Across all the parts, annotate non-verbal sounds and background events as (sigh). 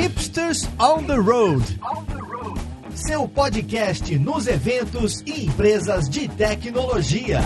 Hipsters on the Road. Seu podcast nos eventos e empresas de tecnologia.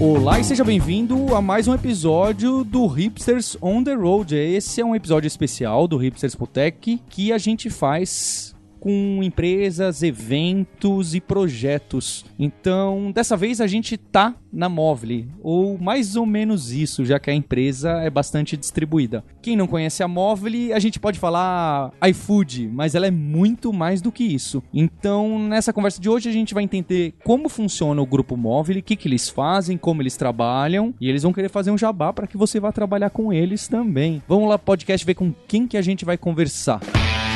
Olá e seja bem-vindo a mais um episódio do Hipsters on the Road. Esse é um episódio especial do Hipsters Potec que a gente faz com empresas, eventos e projetos. Então, dessa vez a gente tá na Movile, ou mais ou menos isso, já que a empresa é bastante distribuída. Quem não conhece a Movile, a gente pode falar iFood, mas ela é muito mais do que isso. Então, nessa conversa de hoje a gente vai entender como funciona o grupo Movile, o que, que eles fazem, como eles trabalham, e eles vão querer fazer um jabá para que você vá trabalhar com eles também. Vamos lá, podcast, ver com quem que a gente vai conversar. Para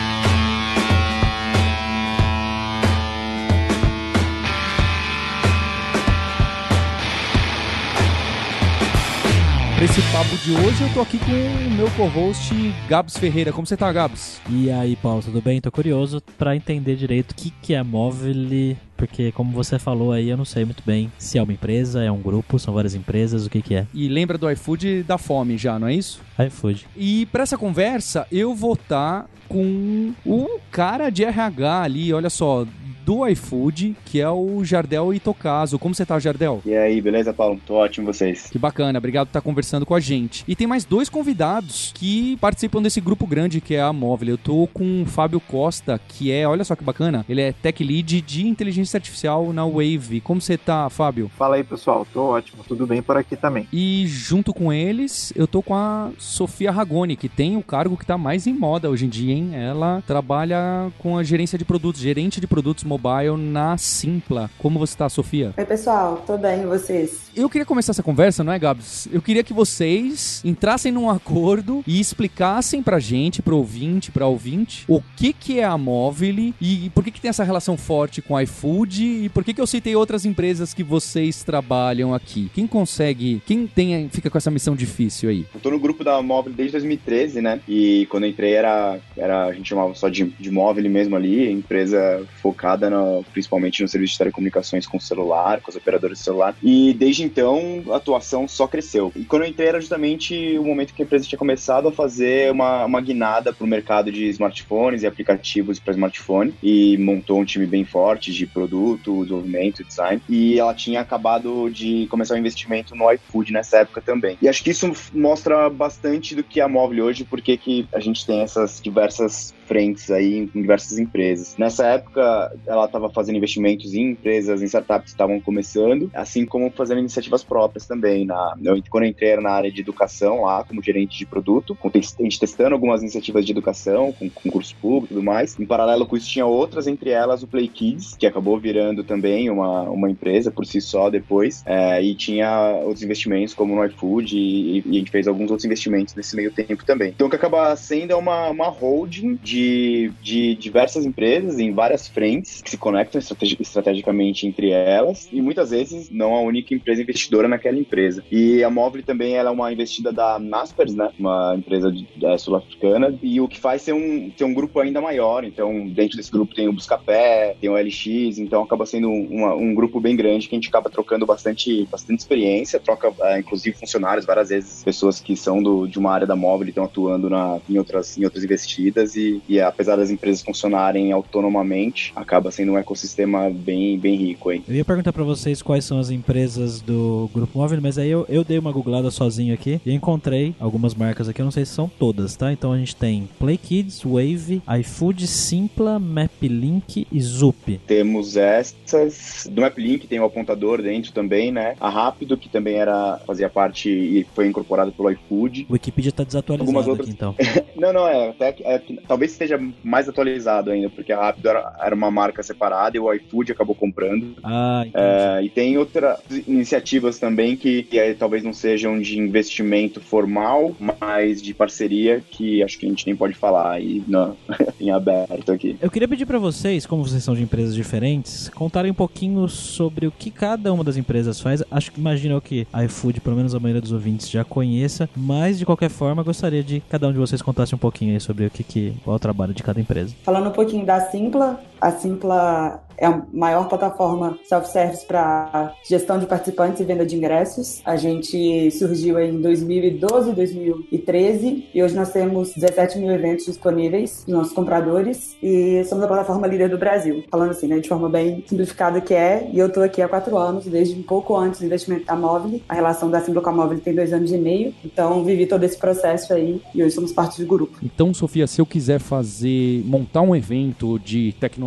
esse papo de hoje, eu tô aqui com o meu co-host Gabs Ferreira. Como você tá, Gabs? E aí, Paulo, tudo bem? Tô curioso para entender direito o que, que é Mobile, porque como você falou aí, eu não sei muito bem se é uma empresa, é um grupo, são várias empresas, o que que é. E lembra do iFood da fome já, não é isso? iFood. E para essa conversa, eu vou estar tá com o cara de RH ali, olha só, do iFood, que é o Jardel Itocaso. Como você tá, Jardel? E aí, beleza, Paulo? Tô ótimo vocês. Que bacana, obrigado por estar conversando com a gente. E tem mais dois convidados que participam desse grupo grande que é a Móvel. Eu tô com o Fábio Costa, que é, olha só que bacana, ele é Tech Lead de Inteligência Artificial na Wave. Como você tá, Fábio? Fala aí, pessoal. Tô ótimo. Tudo bem por aqui também. E junto com eles, eu tô com a Sofia Ragoni, que tem o cargo que tá mais em moda hoje em dia, hein? Ela trabalha com a gerência de produtos, gerente de produtos mobile na Simpla. Como você está, Sofia? Oi, pessoal. Tô bem, e vocês? Eu queria começar essa conversa, não é, Gabs? Eu queria que vocês entrassem num acordo e explicassem pra gente, pro ouvinte, pra ouvinte, o que que é a Mobile e por que que tem essa relação forte com o iFood e por que que eu citei outras empresas que vocês trabalham aqui. Quem consegue, quem tem, fica com essa missão difícil aí? Eu tô no grupo da Mobile desde 2013, né? E quando eu entrei era, era a gente chamava só de, de Mobile mesmo ali, empresa focada no, principalmente no serviço de telecomunicações com celular, com os operadores de celular. E desde então a atuação só cresceu. E quando eu entrei era justamente o momento que a empresa tinha começado a fazer uma, uma guinada para o mercado de smartphones e aplicativos para smartphone e montou um time bem forte de produto, desenvolvimento, design. E ela tinha acabado de começar o um investimento no iFood nessa época também. E acho que isso mostra bastante do que é a Mobile hoje, porque que a gente tem essas diversas frentes aí em diversas empresas. Nessa época, ela estava fazendo investimentos em empresas, em startups que estavam começando, assim como fazendo iniciativas próprias também. Na, eu, quando eu entrei na área de educação lá, como gerente de produto, a gente testando algumas iniciativas de educação, com concurso público e tudo mais. Em paralelo com isso, tinha outras, entre elas o Play Kids, que acabou virando também uma, uma empresa por si só depois, é, e tinha outros investimentos como no iFood, e, e, a gente fez alguns outros investimentos nesse meio tempo também. Então, o que acaba sendo é uma, uma holding de de, de diversas empresas em várias frentes que se conectam estrategi estrategicamente entre elas e muitas vezes não a única empresa investidora naquela empresa. E a Móvel também ela é uma investida da Naspers, né? Uma empresa sul-africana e o que faz ser um, ser um grupo ainda maior. Então, dentro desse grupo tem o Buscapé, tem o LX, então acaba sendo uma, um grupo bem grande que a gente acaba trocando bastante, bastante experiência, troca é, inclusive funcionários várias vezes, pessoas que são do, de uma área da Móvel e estão atuando na, em, outras, em outras investidas e, e apesar das empresas funcionarem autonomamente, acaba sendo um ecossistema bem, bem rico aí. Eu ia perguntar para vocês quais são as empresas do Grupo Móvel, mas aí eu, eu dei uma googlada sozinho aqui e encontrei algumas marcas aqui, eu não sei se são todas, tá? Então a gente tem Play Kids, Wave, iFood, Simpla, MapLink e Zup. Temos essas, do MapLink tem o apontador dentro também, né? A Rápido, que também era, fazia parte e foi incorporado pelo iFood. O Wikipedia tá desatualizado Algumas outras... aqui, então. (laughs) não, não, é, até, é, talvez esteja mais atualizado ainda, porque a Rápido era, era uma marca separada e o iFood acabou comprando. Ah, é, e tem outras iniciativas também que, que aí, talvez não sejam de investimento formal, mas de parceria, que acho que a gente nem pode falar aí não, (laughs) em aberto aqui. Eu queria pedir para vocês, como vocês são de empresas diferentes, contarem um pouquinho sobre o que cada uma das empresas faz. Acho que imagino que a iFood, pelo menos a maioria dos ouvintes, já conheça, mas de qualquer forma, gostaria de cada um de vocês contasse um pouquinho aí sobre o que, que qual é trabalho de cada empresa. Falando um pouquinho da Simpla, a Simpla é a maior plataforma self-service para gestão de participantes e venda de ingressos. A gente surgiu em 2012, 2013 e hoje nós temos 17 mil eventos disponíveis dos nossos compradores e somos a plataforma líder do Brasil. Falando assim, né, de forma bem simplificada que é, e eu estou aqui há quatro anos, desde um pouco antes do investimento da Móvel. A relação da Simpla com a Móvel tem dois anos e meio, então vivi todo esse processo aí e hoje somos parte do grupo. Então, Sofia, se eu quiser fazer, montar um evento de tecnologia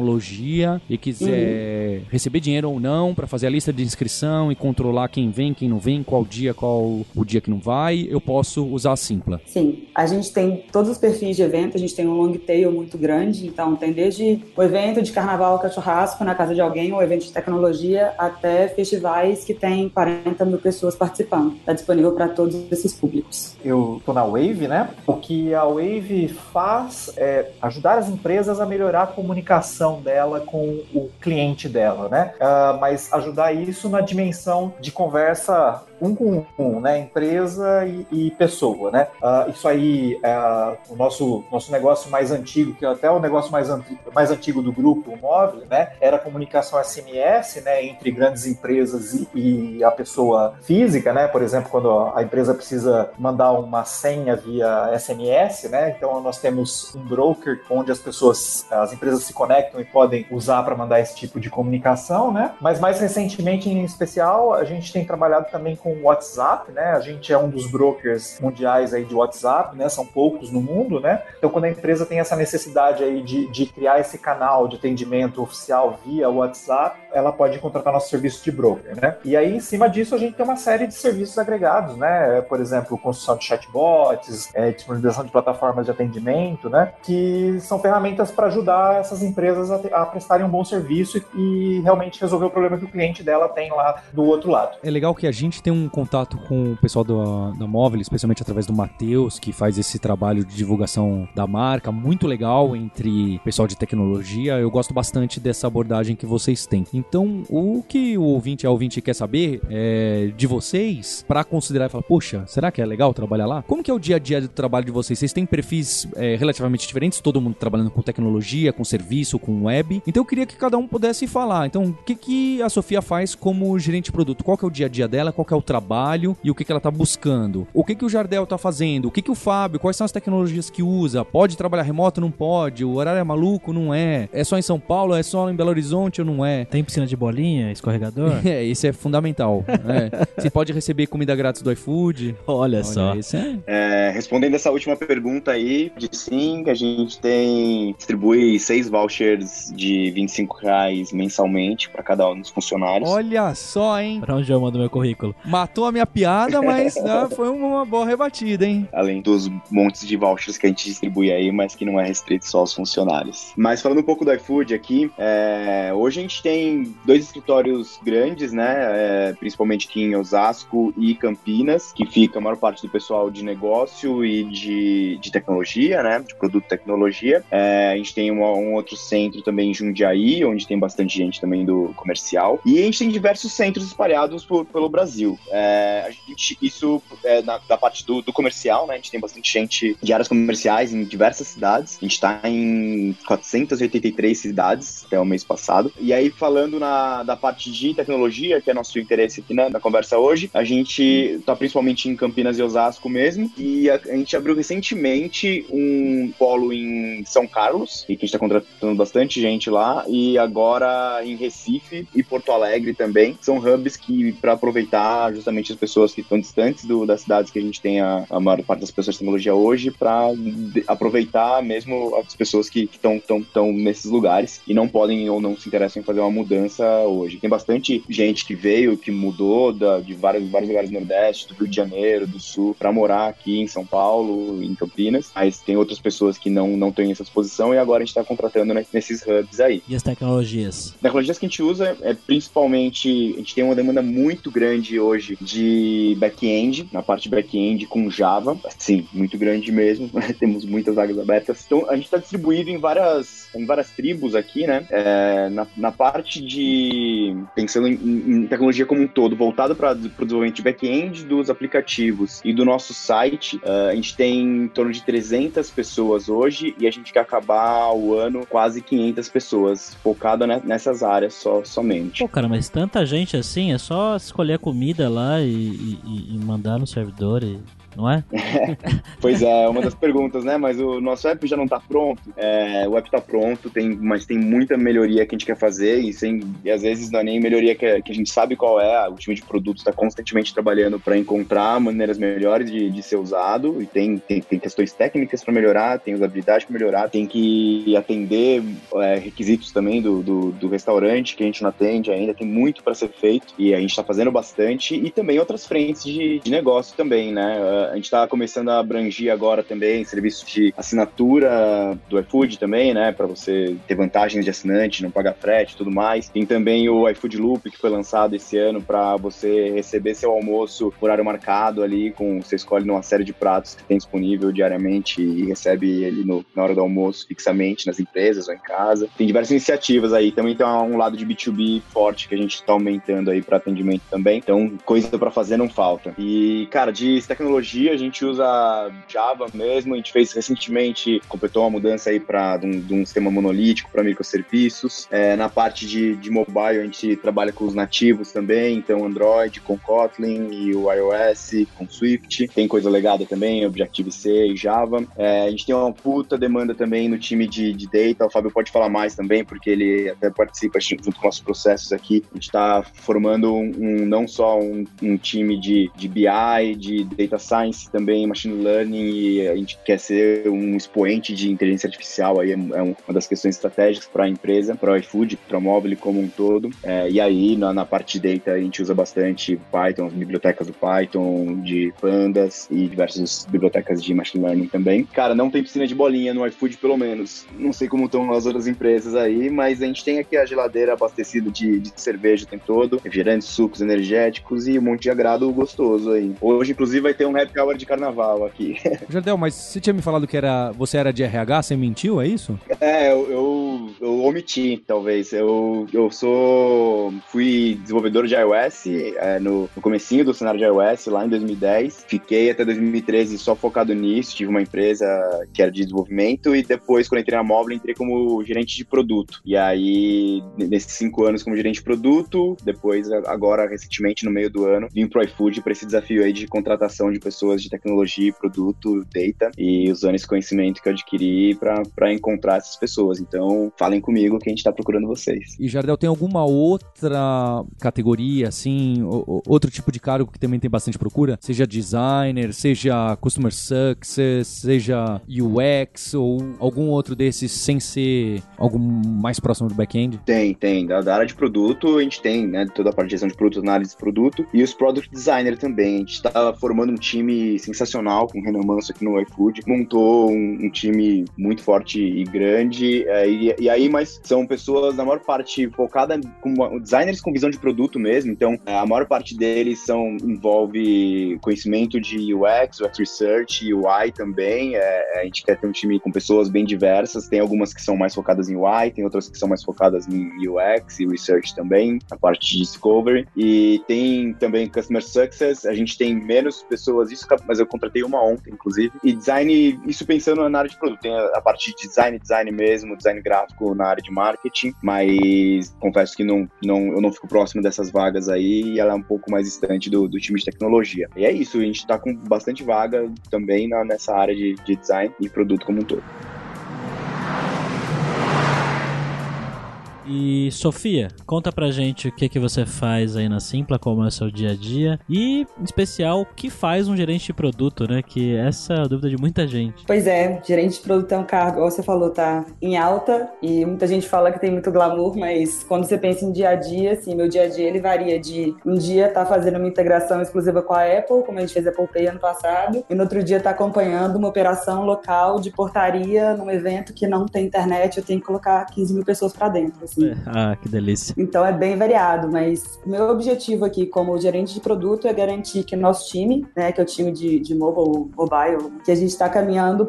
e quiser uhum. receber dinheiro ou não para fazer a lista de inscrição e controlar quem vem, quem não vem, qual dia, qual o dia que não vai, eu posso usar a Simpla. Sim, a gente tem todos os perfis de evento, a gente tem um long tail muito grande, então tem desde o evento de carnaval que é churrasco na casa de alguém, ou evento de tecnologia, até festivais que tem 40 mil pessoas participando. Está disponível para todos esses públicos. Eu tô na Wave, né? O que a Wave faz é ajudar as empresas a melhorar a comunicação dela com o cliente dela, né? Uh, mas ajudar isso na dimensão de conversa um com um, né? Empresa e, e pessoa, né? Uh, isso aí é o nosso, nosso negócio mais antigo, que é até o negócio mais, antigo, mais antigo do grupo, o móvel, né? Era a comunicação SMS, né? Entre grandes empresas e, e, a pessoa física, né? Por exemplo, quando a empresa precisa mandar uma senha via SMS, né? Então nós temos um broker onde as pessoas, as empresas se conectam e podem usar para mandar esse tipo de comunicação, né? Mas mais recentemente, em especial, a gente tem trabalhado também com o WhatsApp, né? A gente é um dos brokers mundiais aí de WhatsApp, né? São poucos no mundo, né? Então quando a empresa tem essa necessidade aí de, de criar esse canal de atendimento oficial via WhatsApp, ela pode contratar nosso serviço de broker, né? E aí, em cima disso, a gente tem uma série de serviços agregados, né? Por exemplo, construção de chatbots, é, disponibilização de plataformas de atendimento, né? Que são ferramentas para ajudar essas empresas a, a, prestarem um bom serviço e, realmente resolver o problema que o cliente dela tem lá do outro lado. É legal que a gente tem um contato com o pessoal do, da Móvel, especialmente através do Matheus, que faz esse trabalho de divulgação da marca, muito legal entre pessoal de tecnologia. Eu gosto bastante dessa abordagem que vocês têm. Então, o que o ouvinte a ouvinte quer saber é, de vocês, para considerar e falar, poxa, será que é legal trabalhar lá? Como que é o dia a dia do trabalho de vocês? Vocês têm perfis é, relativamente diferentes, todo mundo trabalhando com tecnologia, com serviço, com web. Então, eu queria que cada um pudesse falar. Então, o que, que a Sofia faz como gerente de produto? Qual que é o dia a dia dela? Qual que é o trabalho e o que, que ela está buscando? O que, que o Jardel está fazendo? O que, que o Fábio? Quais são as tecnologias que usa? Pode trabalhar remoto? Não pode? O horário é maluco? Não é? É só em São Paulo? É só em Belo Horizonte ou não é? Tem piscina de bolinha, escorregador? (laughs) é, isso é fundamental. é. (laughs) Você pode receber comida grátis do iFood. Olha, Olha só. Isso é... É, respondendo essa última pergunta aí, de sim, a gente tem distribui seis vouchers de 25 reais mensalmente para cada um dos funcionários. Olha só, hein? Pra onde eu mando meu currículo? Matou a minha piada, mas né, (laughs) foi uma boa rebatida, hein? Além dos montes de vouchers que a gente distribui aí, mas que não é restrito só aos funcionários. Mas falando um pouco do iFood aqui, é, hoje a gente tem dois escritórios grandes, né? É, principalmente aqui em Osasco e Campinas, que fica a maior parte do pessoal de negócio e de, de tecnologia, né? De produto e tecnologia. É, a gente tem uma, um outro centro também em Jundiaí, onde tem bastante gente também do comercial. E a gente tem diversos centros espalhados por, pelo Brasil. É, a gente, isso é na, da parte do, do, comercial, né? A gente tem bastante gente de áreas comerciais em diversas cidades. A gente está em 483 cidades até o mês passado. E aí, falando na, da parte de tecnologia, que é nosso interesse aqui né, na conversa hoje, a gente está principalmente em Campinas e Osasco mesmo. E a, a, gente abriu recentemente um polo em São Carlos, e que a gente está contratando bastante gente lá. E agora em Recife e Porto Alegre também. São hubs que, para aproveitar justamente as pessoas que estão distantes do, das cidades que a gente tem a, a maior parte das pessoas de tecnologia hoje, para aproveitar mesmo as pessoas que estão tão, tão nesses lugares e não podem ou não se interessam em fazer uma mudança hoje. Tem bastante gente que veio, que mudou da, de vários, vários lugares do Nordeste, do Rio de Janeiro, do Sul, para morar aqui em São Paulo, em Campinas. Mas tem outras pessoas que não, não têm essa exposição e agora a gente está contratando nesses hubs aí. E as tecnologias? Tecnologias que a gente usa é principalmente, a gente tem uma demanda muito grande hoje de back-end, na parte back-end com Java, sim, muito grande mesmo, (laughs) temos muitas vagas abertas. Então a gente está distribuído em várias, em várias tribos aqui, né? É, na, na parte de, pensando em, em tecnologia como um todo, voltado para o desenvolvimento de back-end dos aplicativos e do nosso site, uh, a gente tem em torno de 300 pessoas hoje e a gente quer acabar o ano quase 500 pessoas fo focado nessas áreas só, somente. Pô, cara, mas tanta gente assim, é só escolher a comida lá e, e, e mandar no servidor e não é? (laughs) pois é, uma das perguntas, né? Mas o nosso app já não está pronto. É, o app está pronto, tem, mas tem muita melhoria que a gente quer fazer e, sem, e às vezes não é nem melhoria que, que a gente sabe qual é. O time de produtos está constantemente trabalhando para encontrar maneiras melhores de, de ser usado e tem, tem, tem questões técnicas para melhorar, tem usabilidade para melhorar, tem que atender é, requisitos também do, do, do, restaurante que a gente não atende ainda, tem muito para ser feito e a gente está fazendo bastante e também outras frentes de, de negócio também, né? A gente está começando a abranger agora também serviços de assinatura do iFood também, né? Para você ter vantagens de assinante, não pagar frete e tudo mais. Tem também o iFood Loop, que foi lançado esse ano para você receber seu almoço por horário marcado ali, com você escolhe uma série de pratos que tem disponível diariamente e recebe ele no, na hora do almoço fixamente nas empresas ou em casa. Tem diversas iniciativas aí. Também tem um lado de B2B forte que a gente está aumentando aí para atendimento também. Então, coisa para fazer não falta. E, cara, de tecnologia a gente usa Java mesmo. A gente fez recentemente, completou uma mudança aí para um, um, sistema monolítico para microserviços. É, na parte de, de mobile, a gente trabalha com os nativos também, então Android com Kotlin e o iOS com Swift. Tem coisa legada também, Objective-C e Java. É, a gente tem uma puta demanda também no time de, de data. O Fábio pode falar mais também, porque ele até participa junto com nossos processos aqui. A gente está formando um, um, não só um, um time de, de BI, de data science, science também, machine learning, e a gente quer ser um expoente de inteligência artificial, aí é, é uma das questões estratégicas para a empresa, para o iFood, para o mobile como um todo. É, e aí, na, na, parte de data, a gente usa bastante Python, as bibliotecas do Python, de Pandas e diversas bibliotecas de machine learning também. Cara, não tem piscina de bolinha no iFood, pelo menos. Não sei como estão as outras empresas aí, mas a gente tem aqui a geladeira abastecida de, de cerveja o tempo todo, refrigerantes, sucos energéticos e um monte de agrado gostoso aí. Hoje, inclusive, vai ter um happy hour de carnaval aqui. (laughs) Jardel, mas você tinha me falado que era, você era de RH, você mentiu, é isso? É, eu, eu, eu omiti, talvez. Eu, eu sou. fui desenvolvedor de iOS é, no, no comecinho do cenário de iOS, lá em 2010. Fiquei até 2013 só focado nisso, tive uma empresa que era de desenvolvimento e depois, quando entrei na móvel, entrei como gerente de produto. E aí, nesses cinco anos como gerente de produto, depois, agora, recentemente, no meio do ano, vim pro iFood para esse desafio aí de contratação de pessoas pessoas de tecnologia, produto, data, e usando esse conhecimento que eu adquiri para encontrar essas pessoas. Então, falem comigo que a gente está procurando vocês. E Jardel, tem alguma outra categoria, assim, outro tipo de cargo que também tem bastante procura? Seja designer, seja customer success, seja UX ou algum outro desses sem ser algo mais próximo do back-end? Tem, tem. Da, da, área de produto, a gente tem, né, toda a parte de gestão de produto, análise de produto e os product designer também. A gente está formando um time sensacional com o Renan Manso aqui no iFood. Montou um, um time muito forte e grande. É, e, e, aí, mas são pessoas, na maior parte, focada com designers com visão de produto mesmo. Então, é, a maior parte deles são envolve conhecimento de UX, UX Research, UI também. É, a gente quer ter um time com pessoas bem diversas. Tem algumas que são mais focadas em UI, tem outras que são mais focadas em UX e Research também, a parte de Discovery. E tem também Customer Success. A gente tem menos pessoas, mas eu contratei uma ontem, inclusive. E design, isso pensando na área de produto. Tem a, parte de design, design mesmo, design gráfico na área de marketing, mas confesso que não, não, eu não fico próximo dessas vagas aí e ela é um pouco mais distante do, do time de tecnologia. E é isso, a gente tá com bastante vaga também na, nessa área de, de design e produto como um todo. E Sofia, conta pra gente o que que você faz aí na Simpla, como é o seu dia a dia e, em especial, o que faz um gerente de produto, né? Que essa é a dúvida de muita gente. Pois é, gerente de produto é um cargo, você falou, tá em alta e muita gente fala que tem muito glamour, mas quando você pensa em dia a dia, assim, meu dia a dia ele varia de um dia tá fazendo uma integração exclusiva com a Apple, como a gente fez a Apple Pay ano passado, e no outro dia tá acompanhando uma operação local de portaria num evento que não tem internet, eu tenho que colocar 15 mil pessoas para dentro, assim. É. Ah, que delícia. Então é bem variado, mas o meu objetivo aqui como gerente de produto é garantir que o nosso time, né, que é o time de, de mobile, mobile, que a gente está caminhando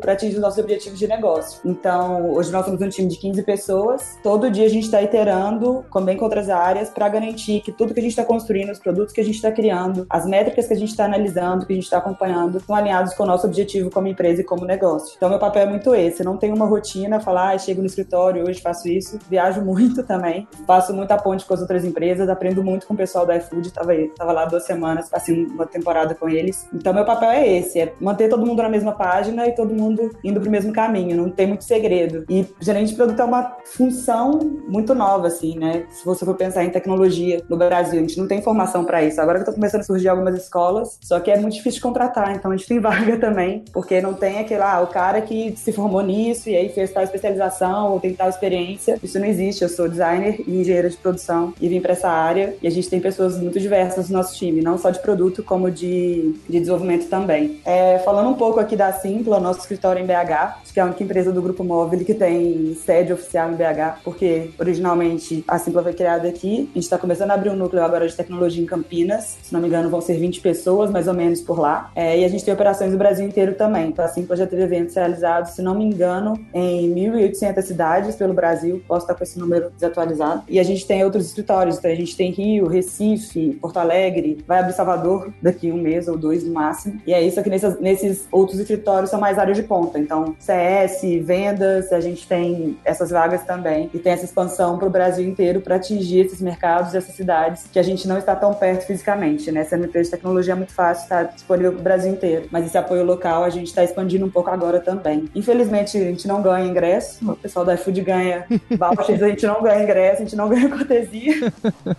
para atingir os nossos objetivos de negócio. Então, hoje nós somos um time de 15 pessoas, todo dia a gente está iterando, também com outras áreas, para garantir que tudo que a gente está construindo, os produtos que a gente está criando, as métricas que a gente está analisando, que a gente está acompanhando, estão alinhados com o nosso objetivo como empresa e como negócio. Então, meu papel é muito esse, eu não tenho uma rotina, falar, ah, chego no escritório, hoje faço isso, viajo (laughs) muito também, faço muita ponte com as outras empresas, aprendo muito com o pessoal da iFood, tava, tava lá duas semanas, passei uma temporada com eles. Então meu papel é esse, é manter todo mundo na mesma página e todo mundo indo pro mesmo caminho, não tem muito segredo. E gerente de produto é uma função muito nova, assim, né? Se você for pensar em tecnologia no Brasil, a gente não tem formação para isso. Agora que tô começando a surgir algumas escolas, só que é muito difícil de contratar, então a gente tem (laughs) vaga também, porque não tem aquele, ah, o cara que se formou nisso e aí fez tal especialização ou tem tal experiência. Isso não existe. Eu sou designer e engenheira de produção e vim para essa área e a gente tem pessoas muito diversas no nosso time, não só de produto, como de, de desenvolvimento também. É, falando um pouco aqui da Simpla, nosso escritório em BH, que é a única empresa do Grupo Móvel que tem sede oficial em BH, porque originalmente a Simpla foi criada aqui. A gente está começando a abrir um núcleo agora de tecnologia em Campinas. Se não me engano, vão ser 20 pessoas, mais ou menos, por lá. É, e a gente tem operações no Brasil inteiro também. Então a Simpla já teve eventos realizados, se não me engano, em 1.800 cidades pelo Brasil. Posso estar com esse número desatualizado. E a gente tem outros escritórios. Então a gente tem Rio, Recife, Porto Alegre, vai abrir Salvador daqui um mês ou dois no máximo. E é isso que nesses, nesses outros escritórios são mais áreas de ponta. Então, CS, vendas, a gente tem essas vagas também. E tem essa expansão para o Brasil inteiro para atingir esses mercados e essas cidades que a gente não está tão perto fisicamente, né? Sendo empresa de tecnologia é muito fácil, está disponível para o Brasil inteiro. Mas esse apoio local a gente está expandindo um pouco agora também. Infelizmente, a gente não ganha ingresso. O pessoal da iFood ganha (laughs) vouchers, a gente não ganha ingresso, a gente não (laughs) ganha cortesia.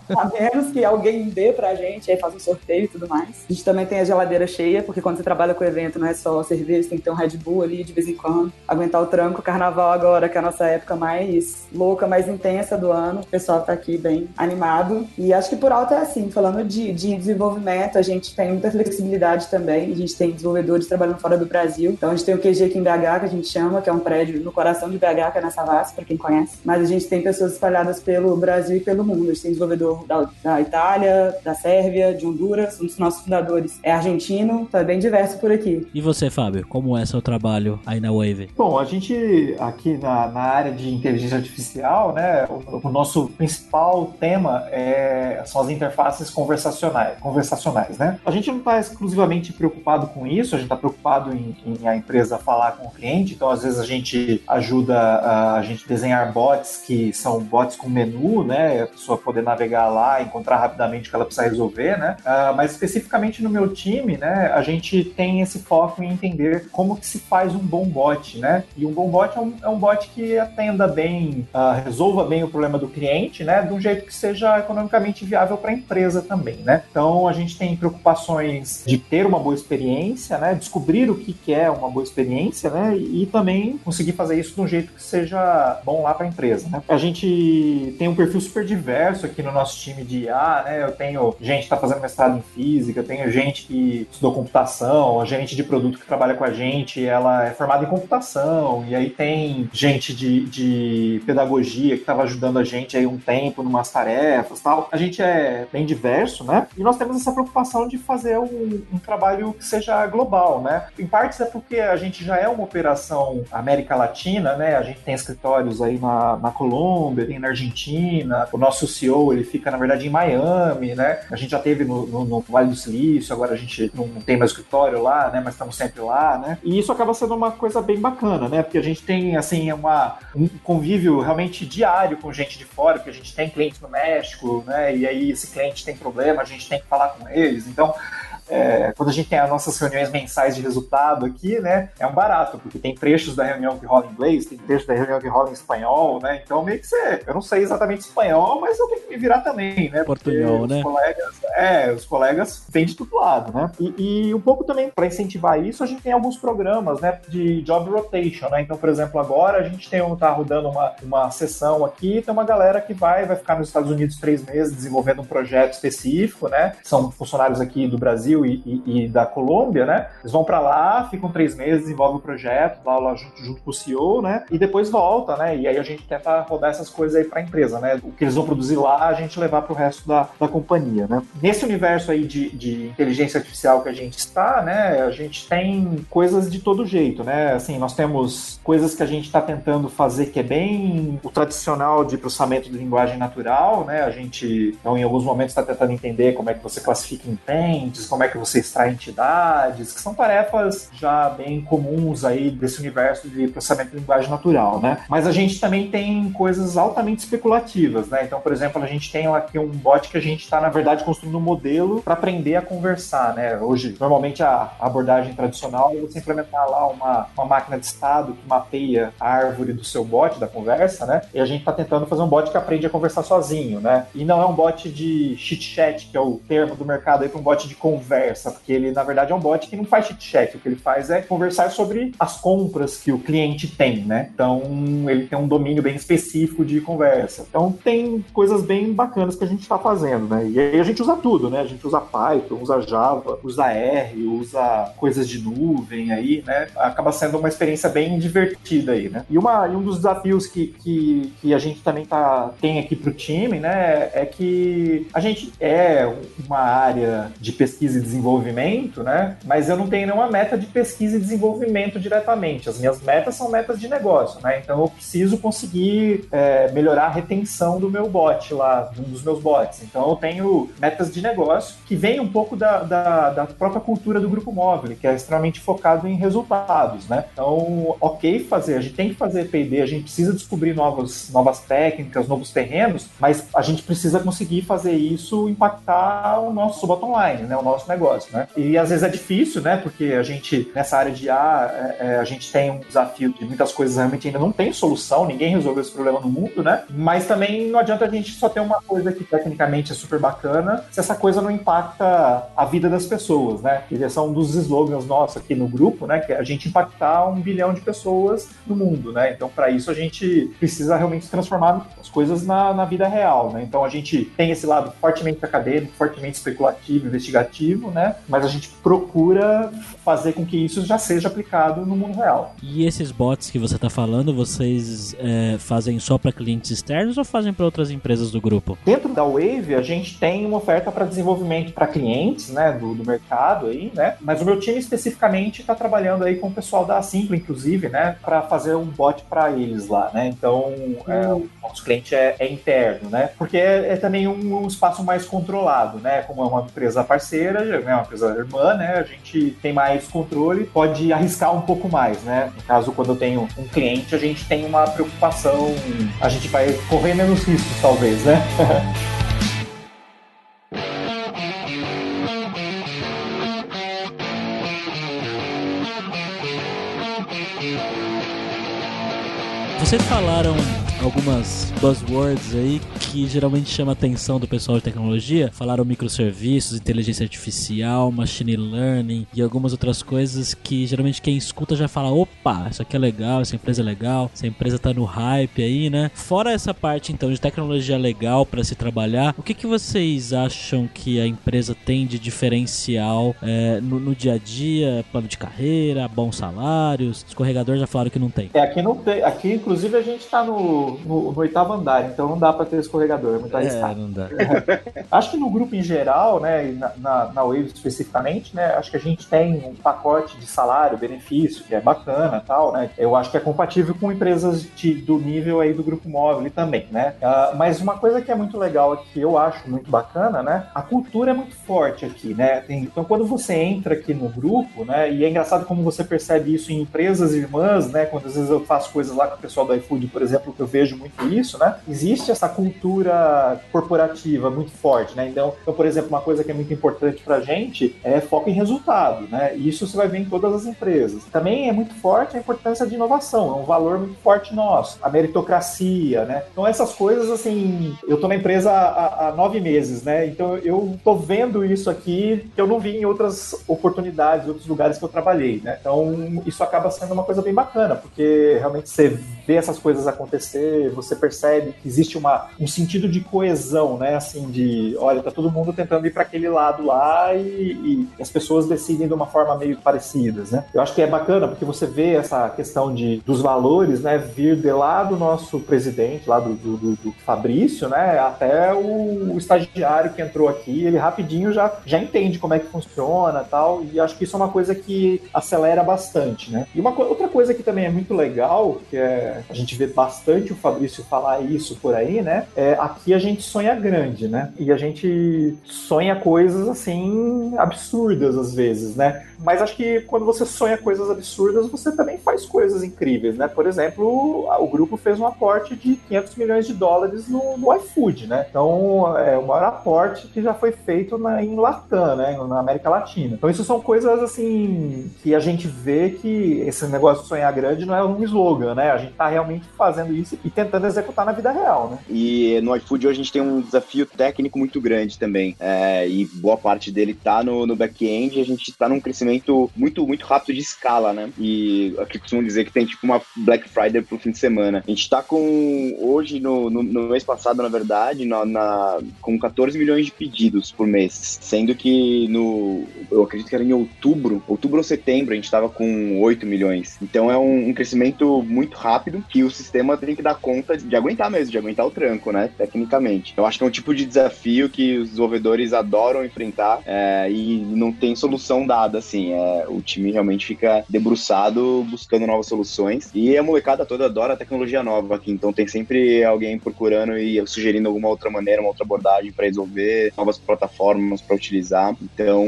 A menos que alguém dê pra gente, aí faz um sorteio e tudo mais. A gente também tem a geladeira cheia, porque quando você trabalha com evento não é só cerveja, tem que ter um Red Bull ali de vez em quando. Aguentar o tranco, carnaval agora, que é a nossa época mais louca, mais intensa do ano. O pessoal tá aqui bem animado. E acho que por alto é assim, falando de, de desenvolvimento, a gente tem muita flexibilidade também. A gente tem desenvolvedores trabalhando fora do Brasil. Então a gente tem o QG aqui em BH, que a gente chama, que é um prédio no coração de BH, que é na Savassi, para quem conhece. Mas a gente tem pessoas espalhadas pelo Brasil e pelo mundo. A gente tem desenvolvedor da, da Itália, da Sérvia, de Honduras. Um dos nossos fundadores é argentino, então é bem diverso por aqui. E você, Fábio, como é seu trabalho aí na Wave? Bom, a gente aqui na, na área de inteligência artificial, né, o, o nosso principal tema é, são as interfaces conversacionais, conversacionais, né? A gente não está exclusivamente preocupado com isso, a gente está preocupado em, em, a empresa falar com o cliente, então às vezes a gente ajuda a, a gente desenhar bots que são bots com menu, né, a pessoa poder navegar lá, encontrar rapidamente o que ela precisa resolver, né? Uh, mas especificamente no meu time, né, a gente tem esse foco em entender como que se faz um bom bot, né? E um bom bot é um, é um bot que atenda bem, uh, resolva bem o problema do cliente, né? De um jeito que seja economicamente viável para a empresa também, né? Então a gente tem preocupações de ter uma boa experiência, né? Descobrir o que, que é uma boa experiência, né? E também conseguir fazer isso de um jeito que seja bom lá para a empresa, né? A gente tem um perfil super diverso aqui no nosso time de IA, né? Eu tenho gente que está fazendo mestrado em física, eu tenho gente que estudou computação, a gerente de produto que trabalha com a gente, ela é formada em computação, e aí tem gente de, de pedagogia que estava ajudando a gente aí um tempo numas tarefas tal. A gente é bem diverso, né? E nós temos essa preocupação de fazer um, um trabalho que seja global, né? Em partes é porque a gente já é uma operação América Latina, né? A gente tem escritórios aí na, na Colômbia, tem na Argentina, o nosso CEO ele fica na verdade em Miami, né? A gente já teve no, no, no Vale do Silício, agora a gente não tem mais escritório lá, né? Mas estamos sempre lá, né? E isso acaba sendo uma coisa bem bacana, né? Porque a gente tem assim uma, um convívio realmente diário com gente de fora, porque a gente tem clientes no México, né? E aí esse cliente tem problema, a gente tem que falar com eles. Então, é, quando a gente tem as nossas reuniões mensais de resultado aqui, né, é um barato, porque tem trechos da reunião que rola em inglês, tem trechos da reunião que rola em espanhol, né, então meio que você, eu não sei exatamente espanhol, mas eu tenho que me virar também, né, Portunhol, né? Colegas, é, os colegas vêm de todo lado, né, e, e um pouco também para incentivar isso, a gente tem alguns programas, né, de job rotation, né, então, por exemplo, agora a gente tem um, tá rodando uma, uma sessão aqui, tem uma galera que vai, vai ficar nos Estados Unidos três meses desenvolvendo um projeto específico, né, são funcionários aqui do Brasil Brasil e, e, e da Colômbia, né? Eles vão para lá, ficam três meses, desenvolvem o projeto lá, lá junto, junto com o CEO, né? E depois volta, né? E aí a gente tenta rodar essas coisas aí para a empresa, né? O que eles vão produzir lá, a gente levar para o resto da, da companhia, né? Nesse universo aí de, de inteligência artificial que a gente está, né? A gente tem coisas de todo jeito, né? Assim, nós temos coisas que a gente está tentando fazer que é bem o tradicional de processamento de linguagem natural, né? A gente, então, em alguns momentos está tentando entender como é que você classifica intents, como é é que você extrai entidades, que são tarefas já bem comuns aí desse universo de processamento de linguagem natural, né? Mas a gente também tem coisas altamente especulativas, né? Então, por exemplo, a gente tem aqui um bot que a gente está, na verdade, construindo um modelo para aprender a conversar, né? Hoje, normalmente a abordagem tradicional é você implementar lá uma, uma máquina de estado que mapeia a árvore do seu bot da conversa, né? E a gente está tentando fazer um bot que aprende a conversar sozinho, né? E não é um bot de chit chat, que é o termo do mercado aí para um bot de conversa, porque ele na verdade é um bot que não faz chit chat, o que ele faz é conversar sobre as compras que o cliente tem, né? Então ele tem um domínio bem específico de conversa. Então tem coisas bem bacanas que a gente está fazendo, né? E aí a gente usa tudo, né? A gente usa Python, usa Java, usa R, usa coisas de nuvem aí, né? Acaba sendo uma experiência bem divertida aí, né? E, uma, e um dos desafios que, que, que a gente também tá, tem aqui para o time, né? É que a gente é uma área de pesquisa e desenvolvimento, né? Mas eu não tenho nenhuma meta de pesquisa e desenvolvimento diretamente. As minhas metas são metas de negócio, né? Então eu preciso conseguir é, melhorar a retenção do meu bot lá, um dos meus bots. Então eu tenho metas de negócio que vem um pouco da, da, da própria cultura do grupo móvel, que é extremamente focado em resultados, né? Então, ok fazer, a gente tem que fazer P&D, a gente precisa descobrir novas, novas técnicas, novos terrenos, mas a gente precisa conseguir fazer isso impactar o nosso bottom line, né? O nosso negócio, né? E às vezes é difícil, né? Porque a gente, nessa área de A, é, é, a gente tem um desafio de muitas coisas realmente ainda não tem solução, ninguém resolveu esse problema no mundo, né? Mas também não adianta a gente só ter uma coisa que tecnicamente é super bacana se essa coisa não impacta a vida das pessoas, né? Que esse é um dos slogans nossos aqui no grupo, né? Que é a gente impactar um bilhão de pessoas no mundo, né? Então, para isso, a gente precisa realmente transformar as coisas na, na vida real, né? Então, a gente tem esse lado fortemente acadêmico, fortemente especulativo, investigativo, né? Mas a gente procura fazer com que isso já seja aplicado no mundo real. E esses bots que você está falando, vocês é, fazem só para clientes externos ou fazem para outras empresas do grupo? Dentro da Wave, a gente tem uma oferta para desenvolvimento para clientes, né, do, do, mercado aí, né? Mas o meu time especificamente está trabalhando aí com o pessoal da Simpla, inclusive, né, para fazer um bot para eles lá, né? Então, é, o nosso cliente é, é, interno, né? Porque é, é também um, um, espaço mais controlado, né? Como é uma empresa parceira, né, uma empresa irmã, né? A gente tem mais controle, pode arriscar um pouco mais, né? No caso, quando eu tenho um cliente, a gente tem uma preocupação, a gente vai correr menos riscos, talvez, né? (laughs) Vocês falaram algumas buzzwords aí que geralmente chama a atenção do pessoal de tecnologia. Falaram microserviços, inteligência artificial, machine learning e algumas outras coisas que geralmente quem escuta já fala: opa, isso aqui é legal, essa empresa é legal, essa empresa tá no hype aí, né? Fora essa parte então de tecnologia legal para se trabalhar, o que, que vocês acham que a empresa tem de diferencial é, no, no, dia a dia, plano de carreira, bons salários? Escorregador já falaram que não tem. É, aqui não tem. Aqui, inclusive, a gente tá no no, no, oitavo andar, então não dá para ter escorregador, é muito arriscado. É, não dá. acho que no grupo em geral, né, na, na, na Wave especificamente, né, acho que a gente tem um pacote de salário, benefício, que é bacana tal, né, eu acho que é compatível com empresas de, do nível aí do grupo móvel também, né, uh, mas uma coisa que é muito legal que eu acho muito bacana, né, a cultura é muito forte aqui, né, tem, então quando você entra aqui no grupo, né, e é engraçado como você percebe isso em empresas irmãs, né, quando às vezes eu faço coisas lá com o pessoal do iFood, por exemplo, que eu vejo muito isso, né? Existe essa cultura corporativa muito forte, né? Então, então por exemplo, uma coisa que é muito importante pra gente é foco em resultado, né? E isso você vai ver em todas as empresas. Também é muito forte a importância de inovação, é um valor muito forte nosso. A meritocracia, né? Então, essas coisas, assim, eu tô na empresa há, há nove meses, né? Então, eu tô vendo isso aqui que eu não vi em outras oportunidades, outros lugares que eu trabalhei, né? Então, isso acaba sendo uma coisa bem bacana, porque realmente você vê essas coisas acontecer você, percebe que existe uma, um sentido de coesão, né? Assim, de olha, tá todo mundo tentando ir para aquele lado lá e, e, as pessoas decidem de uma forma meio parecidas, né? Eu acho que é bacana porque você vê essa questão de, dos valores, né? Vir de lá do nosso presidente, lá do, do, do Fabrício, né? Até o, o, estagiário que entrou aqui, ele rapidinho já, já entende como é que funciona tal. E acho que isso é uma coisa que acelera bastante, né? E uma outra coisa que também é muito legal, que é, a gente vê bastante o Fabrício falar isso por aí, né? É, aqui a gente sonha grande, né? E a gente sonha coisas assim absurdas às vezes, né? Mas acho que quando você sonha coisas absurdas, você também faz coisas incríveis, né? Por exemplo, o grupo fez um aporte de 500 milhões de dólares no, no iFood, né? Então, é o maior aporte que já foi feito na, em Latam, né? Na América Latina. Então, isso são coisas, assim, que a gente vê que esse negócio de sonhar grande não é um slogan, né? A gente tá realmente fazendo isso e tentando executar na vida real, né? E no iFood hoje a gente tem um desafio técnico muito grande também. É, e boa parte dele tá no, no back-end e a gente tá num crescimento muito, muito rápido de escala, né? E aqui costumam dizer que tem tipo uma Black Friday pro fim de semana. A gente tá com, hoje, no, no, no mês passado, na verdade, na, na, com 14 milhões de pedidos por mês. Sendo que no, eu acredito que era em outubro, outubro ou setembro, a gente tava com 8 milhões. Então é um, um crescimento muito rápido que o sistema tem que dar conta de aguentar mesmo, de aguentar o tranco, né? Tecnicamente. Eu acho que é um tipo de desafio que os desenvolvedores adoram enfrentar é, e não tem solução dada, assim. É, o time realmente fica debruçado buscando novas soluções. E a molecada toda adora tecnologia nova aqui, então tem sempre alguém procurando e sugerindo alguma outra maneira, uma outra abordagem para resolver, novas plataformas para utilizar. Então,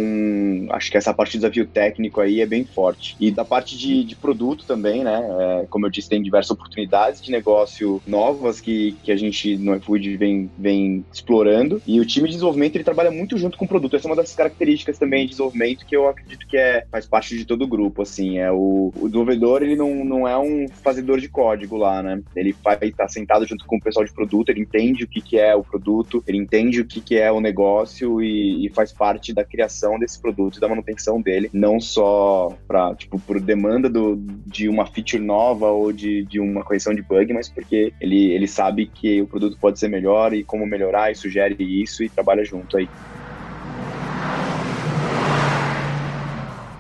acho que essa parte do desafio técnico aí é bem forte. E da parte de, de produto também, né? É, como eu disse, tem diversas oportunidades de negócio novas que, que a gente no iFood vem, vem explorando. E o time de desenvolvimento ele trabalha muito junto com o produto. Essa é uma das características também de desenvolvimento que eu acredito que é, faz parte de todo o grupo. Assim, é o, o desenvolvedor ele não, não é um fazedor de código lá, né? Ele vai estar tá sentado junto com o pessoal de produto, ele entende o que, que é o produto, ele entende o que, que é o negócio e, e faz parte da criação desse produto e da manutenção dele, não só para tipo por demanda do, de uma feature nova ou de, de uma correção de bug, mas porque ele, ele sabe que o produto pode ser melhor e como melhorar e sugere isso e trabalha junto aí.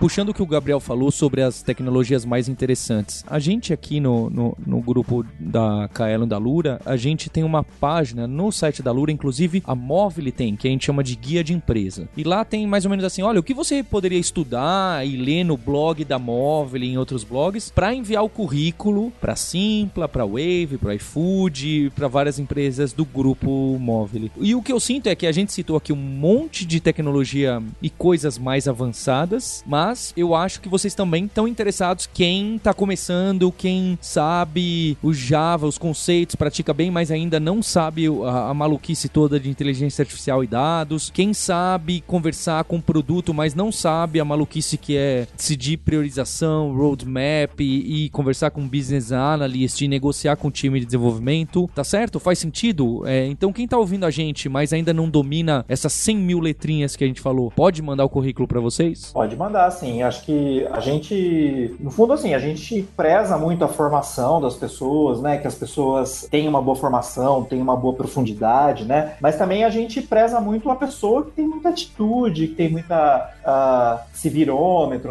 Puxando o que o Gabriel falou sobre as tecnologias mais interessantes, a gente aqui no, no, no grupo da Kaelon da Lura, a gente tem uma página no site da Lura, inclusive a Móvel tem, que a gente chama de guia de empresa. E lá tem mais ou menos assim, olha, o que você poderia estudar e ler no blog da Móvel e em outros blogs para enviar o currículo para Simpla, para Wave, para iFood, para várias empresas do grupo Móvel. E o que eu sinto é que a gente citou aqui um monte de tecnologia e coisas mais avançadas, mas mas eu acho que vocês também estão interessados quem está começando, quem sabe o Java, os conceitos, pratica bem, mas ainda não sabe a, a maluquice toda de inteligência artificial e dados, quem sabe conversar com o produto, mas não sabe a maluquice que é decidir priorização, roadmap e, e conversar com business analyst e negociar com o time de desenvolvimento, tá certo? Faz sentido? É, então quem tá ouvindo a gente, mas ainda não domina essas 100 mil letrinhas que a gente falou, pode mandar o currículo para vocês? Pode mandar, assim, acho que a gente, no fundo, assim, a gente preza muito a formação das pessoas, né? Que as pessoas tenham uma boa formação, tenham uma boa profundidade, né? Mas também a gente preza muito uma pessoa que tem muita atitude, que tem muita uh,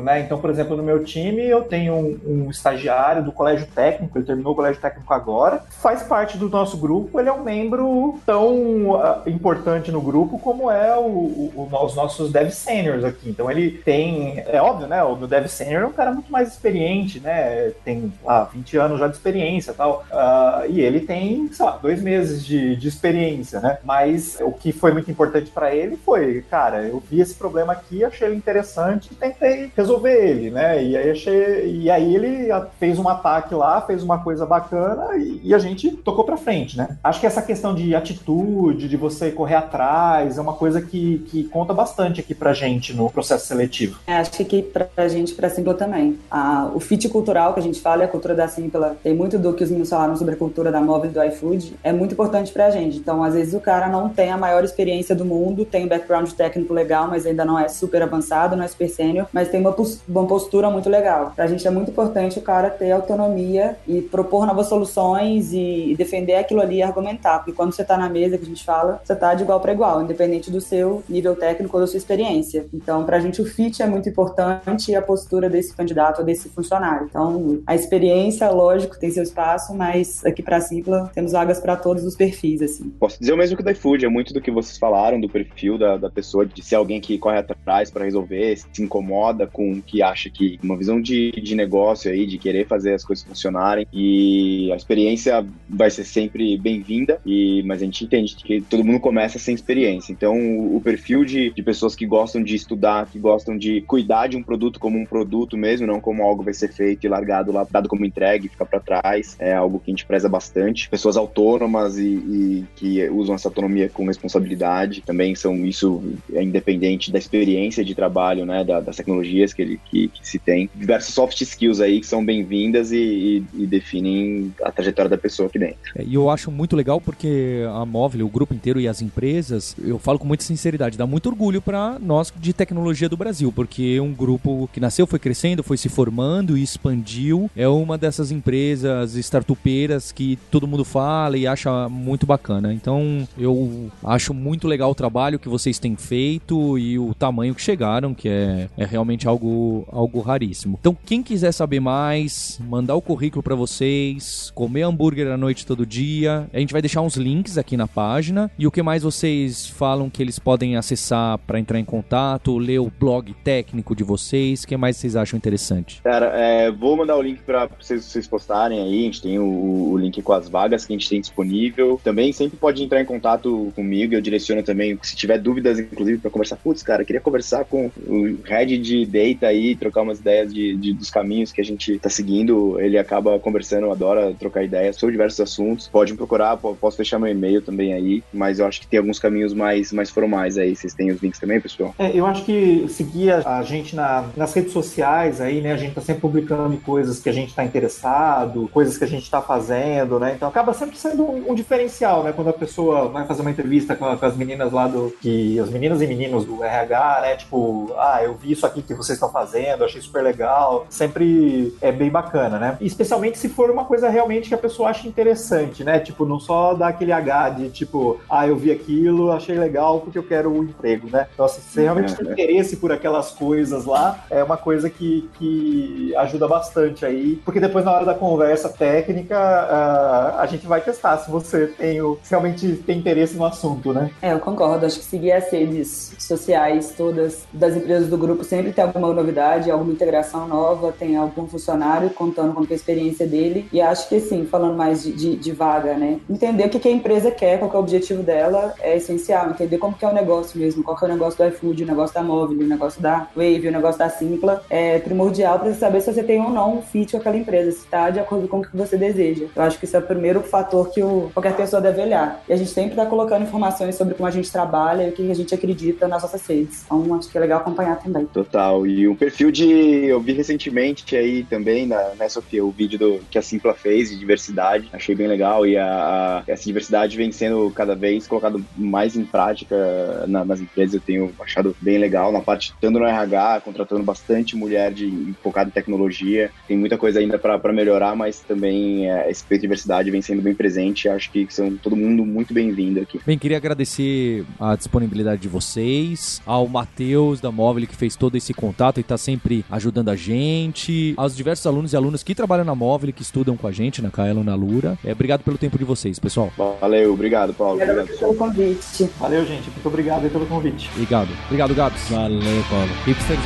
né? Então, por exemplo, no meu time eu tenho um, um, estagiário do colégio técnico, ele terminou o colégio técnico agora, faz parte do nosso grupo, ele é um membro tão uh, importante no grupo como é o, o, o, os nossos dev seniors aqui. Então ele tem é óbvio, né? O meu dev senior é um cara muito mais experiente, né? Tem ah, 20 anos já de experiência tal. Uh, e ele tem, sei lá, dois meses de, de experiência, né? Mas o que foi muito importante para ele foi, cara, eu vi esse problema aqui, achei ele interessante e tentei resolver ele, né? E aí achei. E aí ele fez um ataque lá, fez uma coisa bacana e, e a gente tocou pra frente, né? Acho que essa questão de atitude, de você correr atrás, é uma coisa que, que conta bastante aqui pra gente no processo seletivo. É, acho que aqui pra gente, pra Simpla também. Ah, o fit cultural que a gente fala e a cultura da Simpla tem muito do que os meninos falaram sobre a cultura da móvel do iFood, é muito importante pra gente. Então, às vezes o cara não tem a maior experiência do mundo, tem um background técnico legal, mas ainda não é super avançado, não é super sênior, mas tem uma, uma postura muito legal. Pra gente é muito importante o cara ter autonomia e propor novas soluções e, e defender aquilo ali e argumentar, porque quando você tá na mesa que a gente fala, você tá de igual para igual, independente do seu nível técnico ou da sua experiência. Então, pra gente o fit é muito importante importante a postura desse candidato ou desse funcionário. Então, a experiência, lógico, tem seu espaço, mas aqui para a Simpla temos vagas para todos os perfis, assim. Posso dizer o mesmo que o da iFood, é muito do que vocês falaram, do perfil da, da pessoa, de ser alguém que corre atrás para resolver, se incomoda com que acha que uma visão de, de negócio aí, de querer fazer as coisas funcionarem e a experiência vai ser sempre bem-vinda, e mas a gente entende que todo mundo começa sem experiência. Então, o, o perfil de, de pessoas que gostam de estudar, que gostam de cuidar de um produto como um produto mesmo, não como algo vai ser feito e largado lá, dado como entregue, fica para trás, é algo que a gente preza bastante. Pessoas autônomas e, e que usam essa autonomia com responsabilidade, também são isso é independente da experiência de trabalho, né, da, das tecnologias que ele que, que, se tem. Diversos soft skills aí que são bem-vindas e, e, e, definem a trajetória da pessoa aqui dentro. É, e eu acho muito legal porque a Móvel, o grupo inteiro e as empresas, eu falo com muita sinceridade, dá muito orgulho para nós de tecnologia do Brasil, porque um grupo que nasceu, foi crescendo, foi se formando e expandiu, é uma dessas empresas startupeiras que todo mundo fala e acha muito bacana. Então, eu acho muito legal o trabalho que vocês têm feito e o tamanho que chegaram, que é, é realmente algo, algo raríssimo. Então, quem quiser saber mais, mandar o currículo para vocês, comer hambúrguer à noite todo dia, a gente vai deixar uns links aqui na página. E o que mais vocês falam que eles podem acessar para entrar em contato, ler o blog técnico de vocês? O que mais vocês acham interessante? Cara, é, vou mandar o link para vocês, vocês postarem aí. A gente tem o, o, link com as vagas que a gente tem disponível. Também sempre pode entrar em contato comigo. Eu direciono também, se tiver dúvidas, inclusive, para conversar. Putz, cara, queria conversar com o head de data aí, trocar umas ideias de, de dos caminhos que a gente tá seguindo. Ele acaba conversando, adora trocar ideias sobre diversos assuntos. Pode me procurar, posso deixar meu e-mail também aí. Mas eu acho que tem alguns caminhos mais, mais formais aí. Vocês têm os links também, pessoal? É, eu acho que seguir a, a gente na, nas redes sociais aí, né? A gente tá sempre publicando coisas que a gente tá interessado, coisas que a gente tá fazendo, né? Então acaba sempre sendo um, um diferencial, né? Quando a pessoa vai fazer uma entrevista com, com, as meninas lá do. que As meninas e meninos do RH, né? Tipo, ah, eu vi isso aqui que vocês estão fazendo, achei super legal. Sempre é bem bacana, né? Especialmente se for uma coisa realmente que a pessoa acha interessante, né? Tipo, não só dar aquele H de tipo, ah, eu vi aquilo, achei legal porque eu quero o um emprego, né? Então, assim, se você realmente tem interesse por aquelas coisas lá, é uma coisa que, que ajuda bastante aí, porque depois na hora da conversa técnica, uh, a gente vai testar se você tem o, realmente tem interesse no assunto, né? É, eu concordo. Acho que seguir as redes sociais todas das empresas do grupo sempre tem alguma novidade, alguma integração nova, tem algum funcionário contando com a experiência dele. E acho que, assim, falando mais de, de, de vaga, né? Entender o que, que a empresa quer, qual que é o objetivo dela é essencial. Entender como que é o negócio mesmo, qual que é o negócio do iFood, o negócio da Móvel, o negócio da Wave, negócio da Simpla. É primordial para saber se você tem ou não um fit com aquela empresa, se está de acordo com o que você deseja. Eu acho que isso é o primeiro fator que o, qualquer pessoa deve olhar. E a gente sempre está colocando informações sobre como a gente trabalha e o que a gente acredita nas nossas redes. Então, acho que é legal acompanhar também. Total. E o perfil de. Eu vi recentemente aí também, na, né, Sofia, o vídeo do, que a Simpla fez de diversidade. Achei bem legal. E a, a essa diversidade vem sendo cada vez colocado mais em prática na, nas empresas. Eu tenho achado bem legal. Na parte, tanto no RH, contratando bastante mulher de, focada em tecnologia. Tem muita coisa ainda para melhorar, mas também é, esse peito de diversidade vem sendo bem presente. Acho que são todo mundo muito bem-vindo aqui. Bem, queria agradecer a disponibilidade de vocês, ao Matheus da Móvel que fez todo esse contato e está sempre ajudando a gente, aos diversos alunos e alunas que trabalham na Móvel que estudam com a gente na Kaelo na Lura. É, obrigado pelo tempo de vocês, pessoal. Valeu, obrigado, Paulo. Obrigado, obrigado pelo convite. Valeu, gente. Muito obrigado pelo convite. Obrigado. Obrigado, Gabs. Valeu, Paulo. Hipsters,